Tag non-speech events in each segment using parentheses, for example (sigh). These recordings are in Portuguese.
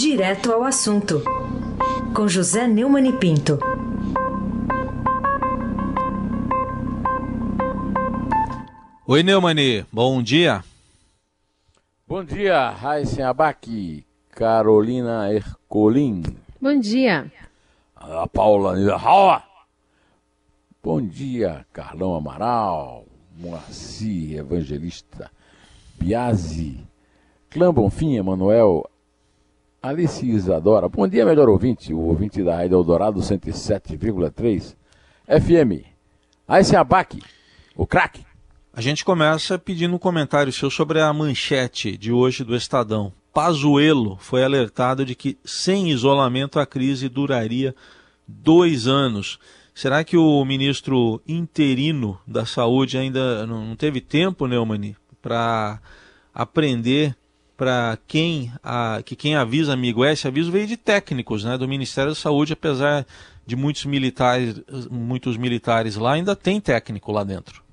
Direto ao assunto, com José Neumann e Pinto. Oi, Neumani, bom dia. Bom dia, Raíssen Abac, Carolina Ercolim. Bom dia. A Paula Niederhauer. Bom dia, Carlão Amaral, Moacir Evangelista, Biasi, Clã Bonfim, Emanuel, Alice Isadora. Bom dia, melhor ouvinte, o ouvinte da Rádio Eldorado 107,3 FM. Aí Abac, o craque. A gente começa pedindo um comentário seu sobre a manchete de hoje do Estadão. Pazuello foi alertado de que sem isolamento a crise duraria dois anos. Será que o ministro interino da Saúde ainda não teve tempo, Neumani, para aprender para quem a, que quem avisa amigo esse aviso veio de técnicos né, do Ministério da Saúde, apesar de muitos militares, muitos militares lá, ainda tem técnico lá dentro.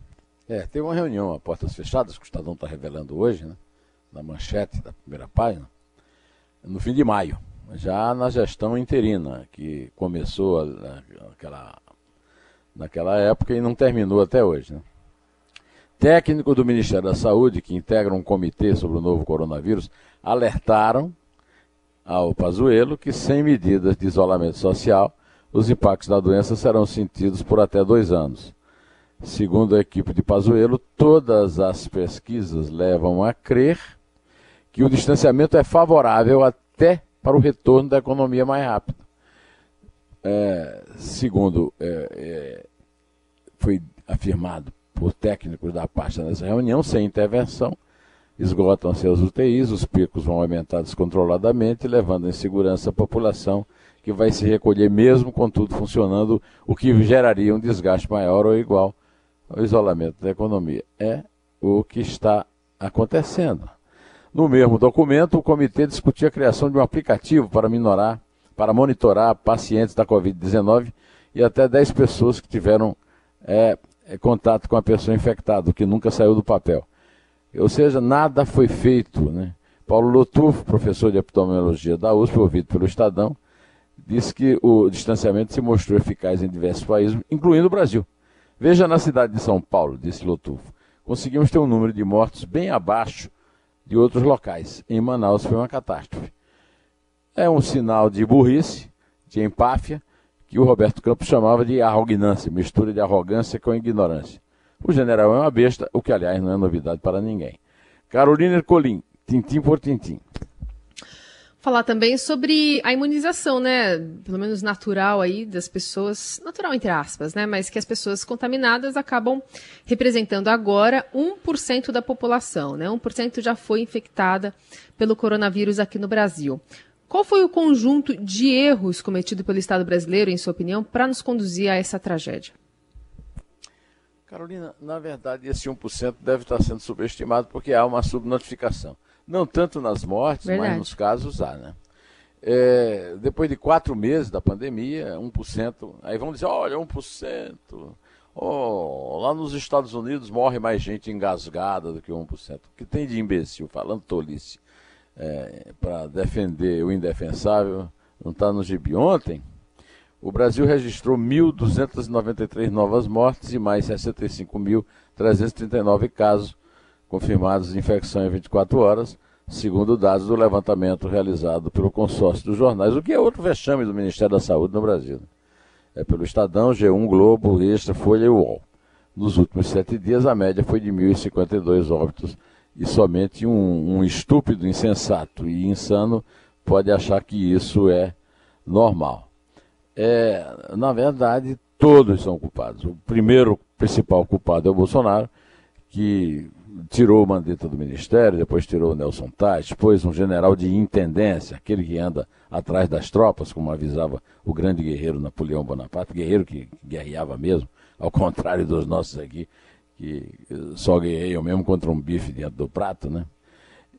É, teve uma reunião a portas fechadas, que o Estadão está revelando hoje, né, na manchete da primeira página, no fim de maio, já na gestão interina, que começou naquela, naquela época e não terminou até hoje. Né. Técnicos do Ministério da Saúde, que integram um comitê sobre o novo coronavírus, alertaram ao Pazuello que, sem medidas de isolamento social, os impactos da doença serão sentidos por até dois anos. Segundo a equipe de Pazuello, todas as pesquisas levam a crer que o distanciamento é favorável até para o retorno da economia mais rápido. É, segundo é, é, foi afirmado por técnicos da pasta nessa reunião, sem intervenção, esgotam-se as UTIs, os picos vão aumentar descontroladamente, levando em segurança a população que vai se recolher mesmo com tudo funcionando, o que geraria um desgaste maior ou igual ao isolamento da economia. É o que está acontecendo. No mesmo documento, o comitê discutia a criação de um aplicativo para minorar, para monitorar pacientes da Covid-19 e até 10 pessoas que tiveram é, contato com a pessoa infectada, o que nunca saiu do papel. Ou seja, nada foi feito. Né? Paulo Lotufo, professor de epidemiologia da USP, ouvido pelo Estadão, disse que o distanciamento se mostrou eficaz em diversos países, incluindo o Brasil. Veja na cidade de São Paulo, disse Lotufo, conseguimos ter um número de mortos bem abaixo de outros locais. Em Manaus foi uma catástrofe. É um sinal de burrice, de empáfia, que o Roberto Campos chamava de arrogância, mistura de arrogância com ignorância. O general é uma besta, o que, aliás, não é novidade para ninguém. Carolina Colim, tintim por tintim. Falar também sobre a imunização, né? Pelo menos natural aí das pessoas, natural entre aspas, né? Mas que as pessoas contaminadas acabam representando agora 1% da população, né? 1% já foi infectada pelo coronavírus aqui no Brasil. Qual foi o conjunto de erros cometido pelo Estado brasileiro, em sua opinião, para nos conduzir a essa tragédia? Carolina, na verdade, esse 1% deve estar sendo subestimado porque há uma subnotificação. Não tanto nas mortes, verdade. mas nos casos há, né? É, depois de quatro meses da pandemia, 1%, aí vamos dizer, olha, 1%. Oh, lá nos Estados Unidos morre mais gente engasgada do que 1%. O que tem de imbecil falando tolice? É, para defender o indefensável, não está no gibi. Ontem, o Brasil registrou 1.293 novas mortes e mais 65.339 casos confirmados de infecção em 24 horas, segundo dados do levantamento realizado pelo consórcio dos jornais, o que é outro vexame do Ministério da Saúde no Brasil. É pelo Estadão, G1, Globo, Extra, Folha e UOL. Nos últimos sete dias, a média foi de 1.052 óbitos e somente um, um estúpido, insensato e insano pode achar que isso é normal. É, na verdade, todos são culpados. O primeiro principal culpado é o Bolsonaro, que tirou o Mandetta do ministério, depois tirou o Nelson Tais, depois um general de intendência, aquele que anda atrás das tropas, como avisava o grande guerreiro Napoleão Bonaparte, guerreiro que guerreava mesmo, ao contrário dos nossos aqui, que só guerreiam mesmo contra um bife dentro do prato, né?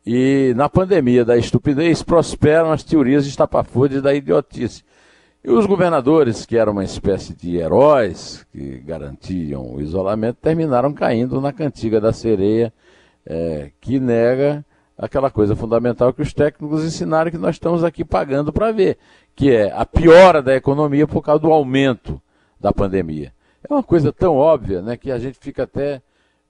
E na pandemia da estupidez prosperam as teorias estapafúrdias da idiotice. E os governadores, que eram uma espécie de heróis que garantiam o isolamento, terminaram caindo na cantiga da sereia, é, que nega aquela coisa fundamental que os técnicos ensinaram que nós estamos aqui pagando para ver, que é a piora da economia por causa do aumento da pandemia. É uma coisa tão óbvia né, que a gente fica até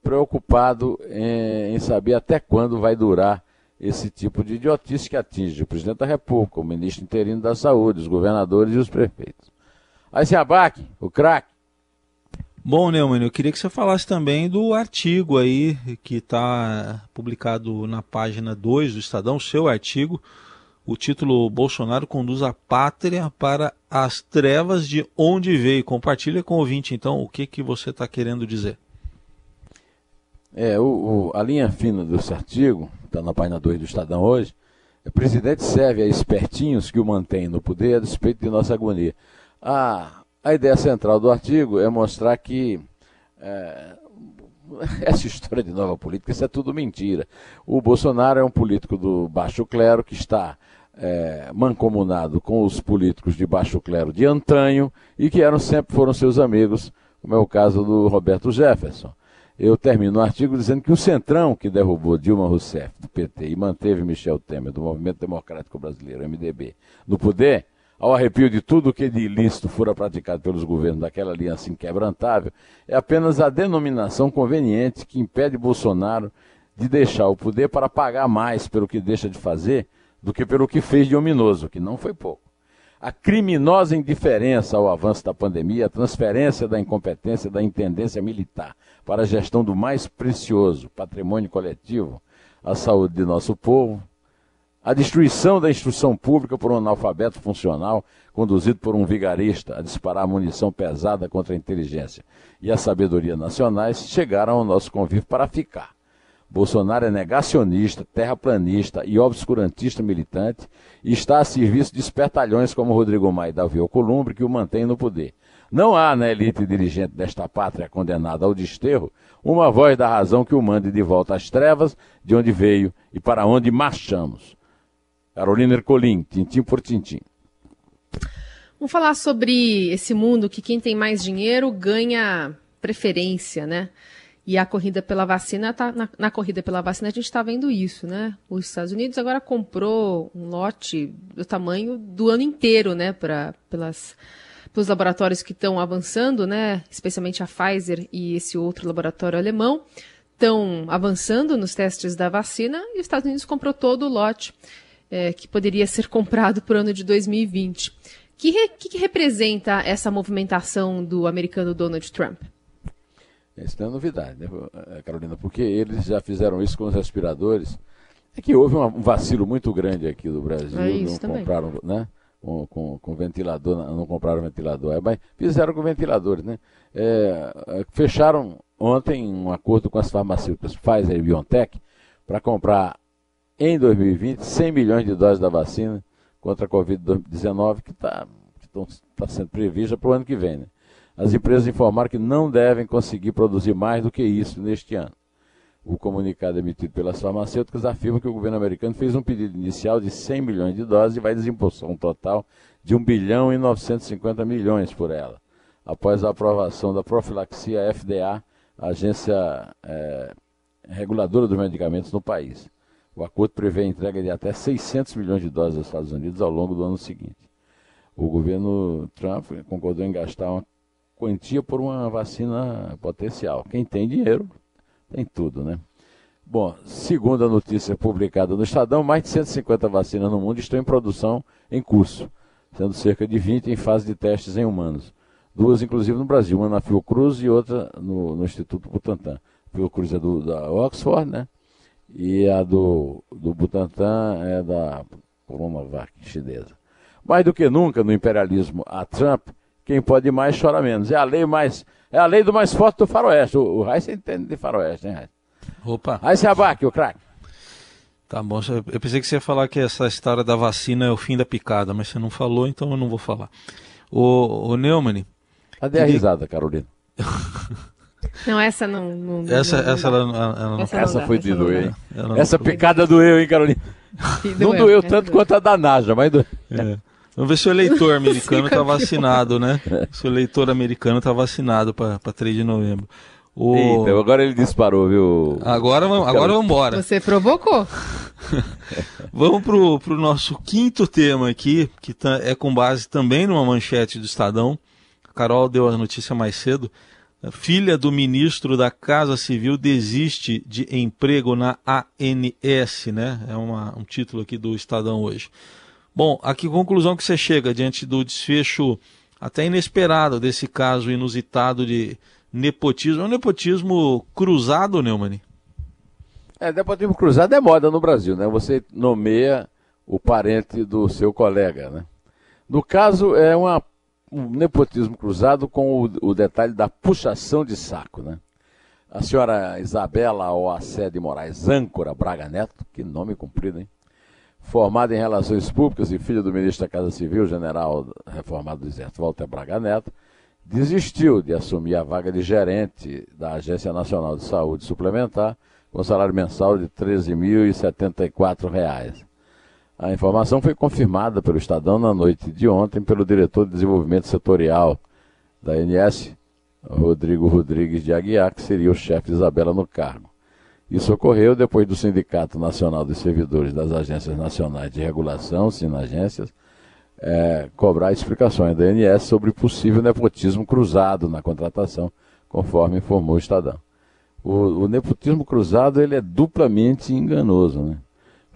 preocupado em, em saber até quando vai durar esse tipo de idiotice que atinge o presidente da República, o ministro interino da Saúde, os governadores e os prefeitos. Aí se abaque, o craque. Bom, Neumann, eu queria que você falasse também do artigo aí que está publicado na página 2 do Estadão, seu artigo, o título Bolsonaro conduz a pátria para as trevas de onde veio. Compartilha com o ouvinte, então, o que, que você está querendo dizer. É, o, o, a linha fina desse artigo, está na página 2 do Estadão hoje, o presidente serve a espertinhos que o mantêm no poder a despeito de nossa agonia. A, a ideia central do artigo é mostrar que é, (laughs) essa história de nova política, isso é tudo mentira. O Bolsonaro é um político do baixo clero que está é, mancomunado com os políticos de baixo clero de antanho e que eram sempre foram seus amigos, como é o caso do Roberto Jefferson. Eu termino o artigo dizendo que o Centrão, que derrubou Dilma Rousseff do PT e manteve Michel Temer do Movimento Democrático Brasileiro, MDB, no poder, ao arrepio de tudo que de ilícito fora praticado pelos governos daquela aliança inquebrantável, é apenas a denominação conveniente que impede Bolsonaro de deixar o poder para pagar mais pelo que deixa de fazer do que pelo que fez de ominoso, que não foi pouco. A criminosa indiferença ao avanço da pandemia, a transferência da incompetência da intendência militar para a gestão do mais precioso patrimônio coletivo, a saúde de nosso povo, a destruição da instrução pública por um analfabeto funcional conduzido por um vigarista a disparar munição pesada contra a inteligência e a sabedoria nacionais chegaram ao nosso convívio para ficar. Bolsonaro é negacionista, terraplanista e obscurantista militante e está a serviço de espertalhões como Rodrigo Maia e Davi Alcolumbre que o mantém no poder. Não há na elite dirigente desta pátria condenada ao desterro uma voz da razão que o mande de volta às trevas, de onde veio e para onde marchamos. Carolina Ercolim, tintim por tintim. Vamos falar sobre esse mundo que quem tem mais dinheiro ganha preferência, né? E a corrida pela vacina, tá, na, na corrida pela vacina a gente está vendo isso, né? Os Estados Unidos agora comprou um lote do tamanho do ano inteiro, né? Pra, pelas, pelos laboratórios que estão avançando, né? Especialmente a Pfizer e esse outro laboratório alemão estão avançando nos testes da vacina e os Estados Unidos comprou todo o lote é, que poderia ser comprado para o ano de 2020. Que, re, que, representa essa movimentação do americano Donald Trump? Isso não é novidade, né, Carolina? Porque eles já fizeram isso com os respiradores. É que houve um vacilo muito grande aqui do Brasil. É não também. compraram, né? Com, com, com, ventilador, não compraram ventilador. É, mas fizeram com ventiladores, né? É, fecharam ontem um acordo com as farmacêuticas Pfizer e BioNTech para comprar em 2020 100 milhões de doses da vacina contra a Covid-19 que está tá sendo prevista para o ano que vem. Né? As empresas informaram que não devem conseguir produzir mais do que isso neste ano. O comunicado emitido pelas farmacêuticas afirma que o governo americano fez um pedido inicial de 100 milhões de doses e vai desembolsar um total de 1 bilhão e 950 milhões por ela, após a aprovação da profilaxia FDA, agência é, reguladora dos medicamentos no país. O acordo prevê a entrega de até 600 milhões de doses aos Estados Unidos ao longo do ano seguinte. O governo Trump concordou em gastar uma quantia por uma vacina potencial. Quem tem dinheiro tem tudo, né? Bom, segundo a notícia publicada no Estadão, mais de 150 vacinas no mundo estão em produção em curso, sendo cerca de 20 em fase de testes em humanos. Duas, inclusive, no Brasil, uma na Fiocruz e outra no, no Instituto Butantan. Fiocruz é do, da Oxford, né? E a do, do Butantan é da Coronavac chinesa. Mais do que nunca no imperialismo a Trump, quem pode mais chora menos. É a lei mais é a lei do mais forte do faroeste. O, o Reis entende de faroeste, Reis? Opa. Se abaque, o craque. Tá bom, eu pensei que você ia falar que essa história da vacina é o fim da picada, mas você não falou, então eu não vou falar. O, o Neumann. Cadê a risada, Carolina? (laughs) Não, essa não. não essa, não, essa, ela, ela, ela, essa, essa foi de doer, hein? Essa picada doeu, hein, Carolina? Não doeu tanto quanto a da Naja, mas doeu. É. Vamos ver se o eleitor americano está vacinado, né? Se o eleitor americano está vacinado para 3 de novembro. O... Eita, agora ele disparou, viu? Agora, agora vamos embora. Você provocou. (laughs) Vamos para o nosso quinto tema aqui, que tá, é com base também numa manchete do Estadão. A Carol deu a notícia mais cedo. Filha do ministro da Casa Civil desiste de emprego na ANS, né? É uma, um título aqui do Estadão hoje. Bom, a que conclusão que você chega diante do desfecho até inesperado desse caso inusitado de nepotismo? É um nepotismo cruzado, Neumann? É, nepotismo cruzado é moda no Brasil, né? Você nomeia o parente do seu colega, né? No caso, é uma, um nepotismo cruzado com o, o detalhe da puxação de saco, né? A senhora Isabela Oacé de Moraes Âncora Braga Neto, que nome comprido, hein? formada em Relações Públicas e filha do ministro da Casa Civil, general reformado do Exército Walter Braga Neto, desistiu de assumir a vaga de gerente da Agência Nacional de Saúde Suplementar, com salário mensal de R$ 13.074. A informação foi confirmada pelo Estadão na noite de ontem pelo diretor de desenvolvimento setorial da ANS, Rodrigo Rodrigues de Aguiar, que seria o chefe de Isabela no cargo. Isso ocorreu depois do Sindicato Nacional dos Servidores das Agências Nacionais de Regulação, Sinagências, é, cobrar explicações da ANS sobre possível nepotismo cruzado na contratação, conforme informou o Estadão. O, o nepotismo cruzado ele é duplamente enganoso, né?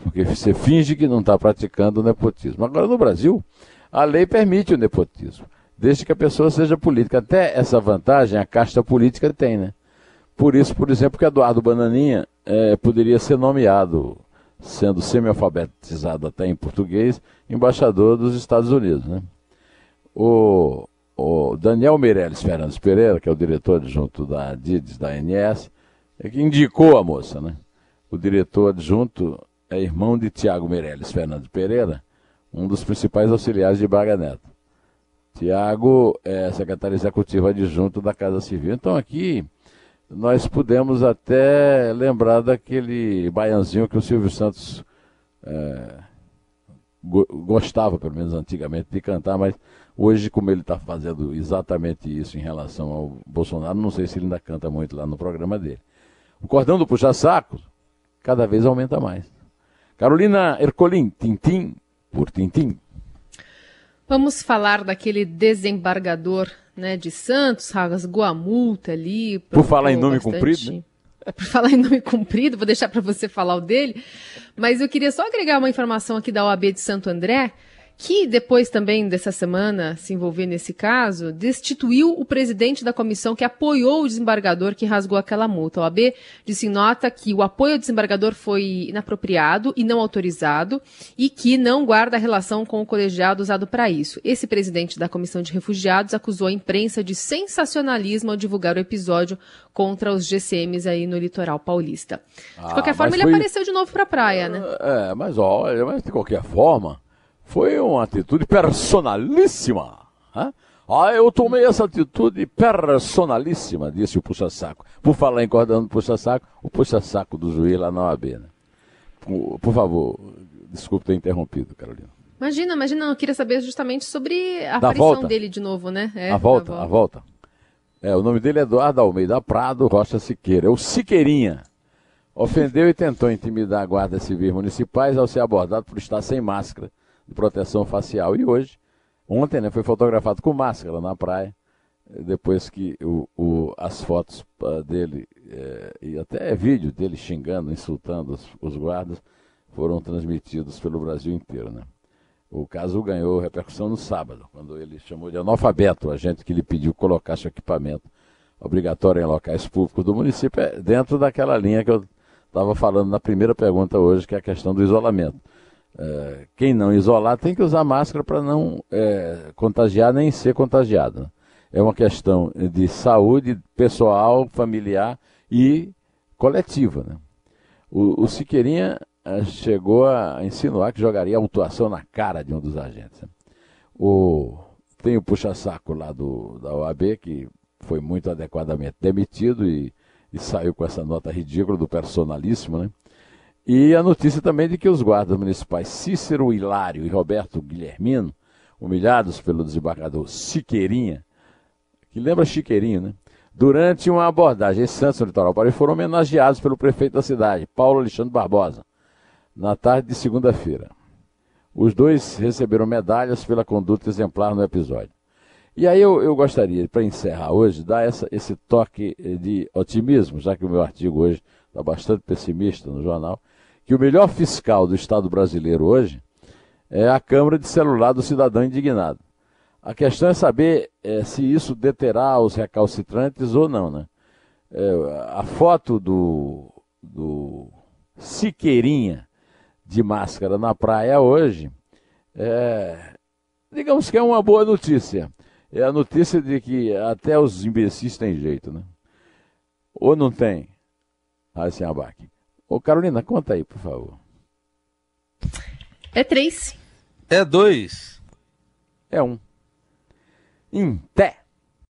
Porque você finge que não está praticando o nepotismo. Agora, no Brasil, a lei permite o nepotismo, desde que a pessoa seja política. Até essa vantagem a casta política tem, né? Por isso, por exemplo, que Eduardo Bananinha é, poderia ser nomeado, sendo semi-alfabetizado até em português, embaixador dos Estados Unidos. Né? O, o Daniel Meirelles Fernandes Pereira, que é o diretor adjunto da DIDES, da ANS, é que indicou a moça. Né? O diretor adjunto é irmão de Tiago Meirelles Fernandes Pereira, um dos principais auxiliares de Braga Neto. Tiago é secretário executivo adjunto da Casa Civil. Então aqui nós pudemos até lembrar daquele baianzinho que o Silvio Santos é, gostava, pelo menos antigamente, de cantar, mas hoje, como ele está fazendo exatamente isso em relação ao Bolsonaro, não sei se ele ainda canta muito lá no programa dele. O cordão do puxa-saco cada vez aumenta mais. Carolina Ercolim, Tintim por Tintim. Vamos falar daquele desembargador né, de Santos, rasgou a multa ali. Por falar em nome bastante... comprido, né? É, por falar em nome comprido, vou deixar para você falar o dele, mas eu queria só agregar uma informação aqui da OAB de Santo André, que depois também dessa semana se envolver nesse caso, destituiu o presidente da comissão que apoiou o desembargador que rasgou aquela multa. O AB disse em nota que o apoio ao desembargador foi inapropriado e não autorizado e que não guarda relação com o colegiado usado para isso. Esse presidente da comissão de refugiados acusou a imprensa de sensacionalismo ao divulgar o episódio contra os GCMs aí no litoral paulista. De ah, qualquer forma, ele foi... apareceu de novo para a praia, né? É, mas olha, mas de qualquer forma foi uma atitude personalíssima. Hein? Ah, eu tomei essa atitude personalíssima, disse o puxa-saco. Por falar em cordão do puxa-saco, o puxa-saco do juiz lá na OAB. Né? Por, por favor, desculpe ter interrompido, Carolina. Imagina, imagina, eu queria saber justamente sobre a da aparição volta. dele de novo, né? É, a volta, a volta. É, o nome dele é Eduardo Almeida Prado Rocha Siqueira, é o Siqueirinha. Ofendeu e tentou intimidar a Guarda Civil Municipais ao ser abordado por estar sem máscara proteção facial. E hoje, ontem, né, foi fotografado com máscara na praia, depois que o, o as fotos uh, dele, é, e até vídeo dele xingando, insultando os, os, guardas, foram transmitidos pelo Brasil inteiro. Né? O caso ganhou repercussão no sábado, quando ele chamou de analfabeto a gente que lhe pediu que colocasse o equipamento obrigatório em locais públicos do município, é dentro daquela linha que eu estava falando na primeira pergunta hoje, que é a questão do isolamento. É, quem não isolar tem que usar máscara para não é, contagiar nem ser contagiado. Né? É uma questão de saúde pessoal, familiar e coletiva. Né? O, o Siqueirinha é, chegou a insinuar que jogaria autuação na cara de um dos agentes. Né? O, tem o puxa-saco lá do, da OAB, que foi muito adequadamente demitido e, e saiu com essa nota ridícula do personalíssimo, né? E a notícia também de que os guardas municipais Cícero Hilário e Roberto Guilhermino, humilhados pelo desembargador Siqueirinha, que lembra Chiqueirinho, né? Durante uma abordagem em Santos, no litoral paraíba, foram homenageados pelo prefeito da cidade, Paulo Alexandre Barbosa. na tarde de segunda-feira. Os dois receberam medalhas pela conduta exemplar no episódio. E aí eu, eu gostaria, para encerrar hoje, dar essa, esse toque de otimismo, já que o meu artigo hoje está bastante pessimista no jornal, que o melhor fiscal do Estado brasileiro hoje é a Câmara de Celular do Cidadão Indignado. A questão é saber é, se isso deterá os recalcitrantes ou não, né? É, a foto do, do Siqueirinha de máscara na praia hoje, é, digamos que é uma boa notícia. É a notícia de que até os imbecis têm jeito, né? Ou não tem? Assim, abaque. Ô Carolina, conta aí, por favor. É três. É dois. É um. Em pé.